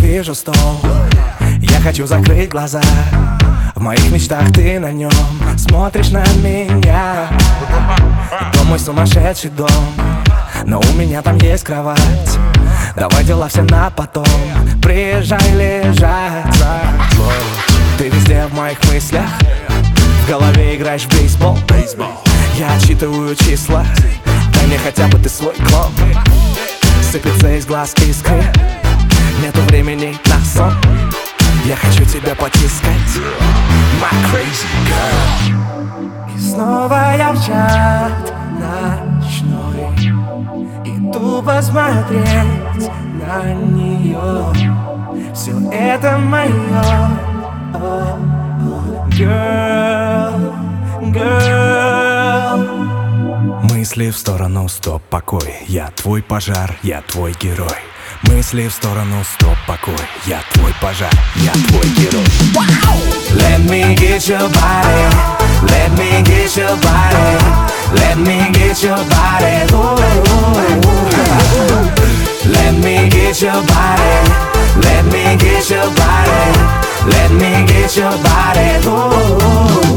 вижу стол Я хочу закрыть глаза. В моих мечтах ты на нем Смотришь на меня. Дом мой сумасшедший дом? Но у меня там есть кровать. Давай дела все на потом. Приезжай лежать. Ты везде в моих мыслях. В голове играешь в бейсбол. Я отчитываю числа. Дай мне хотя бы ты свой клон. Сыпется из глаз искры Нету времени на сон. Я хочу тебя потискать. My crazy girl. И снова я в чат ночной. Иду посмотреть на нее Все это мое Girl, girl. Мысли в сторону, стоп, покой. Я твой пожар, я твой герой Мысли в сторону, стоп, покой Я твой пожар, я твой герой Let me get your body Let me get your body Let me get your body Ooh. Let me get your body Let me get your body Let me get your body Ooh.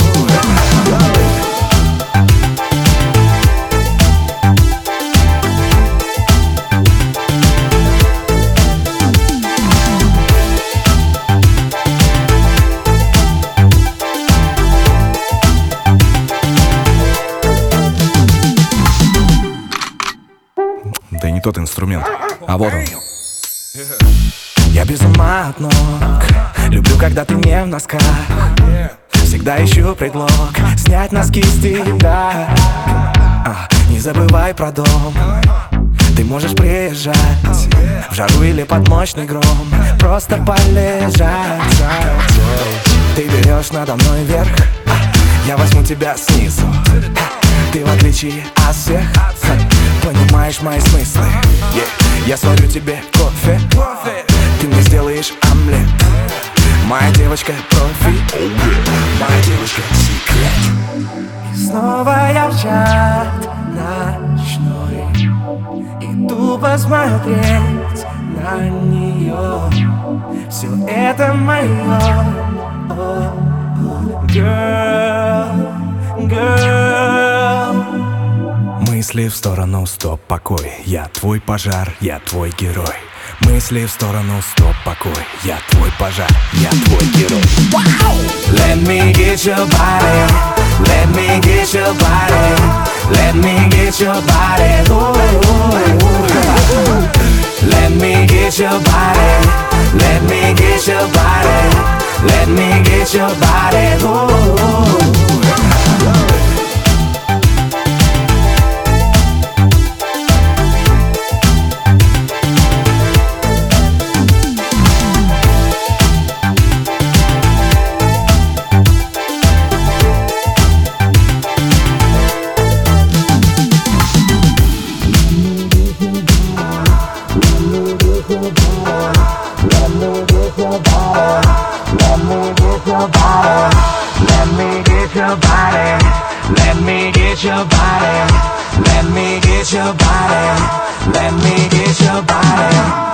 Да и не тот инструмент, а вот он. Я без ума от ног. Люблю, когда ты не в носках. Всегда ищу предлог. Снять носки с тебя. А, Не забывай про дом. Ты можешь приезжать В жару или под мощный гром. Просто полежать. Ты берешь надо мной вверх Я возьму тебя снизу. Ты в отличие от всех Понимаешь мои смыслы yeah. Я сварю тебе кофе Ты мне сделаешь омлет Моя девочка профи Моя девочка секрет И снова я в чат ночной Иду посмотреть на нее Все это мое Girl, Мысли в сторону, стоп, покой Я твой пожар, я твой герой Мысли в сторону, стоп, покой Я твой пожар, я твой герой Let me get your body Let me get your body Let me get your body. Let me get your body Let me get your body Let me get your body body. Let me get your body. Let me get your body.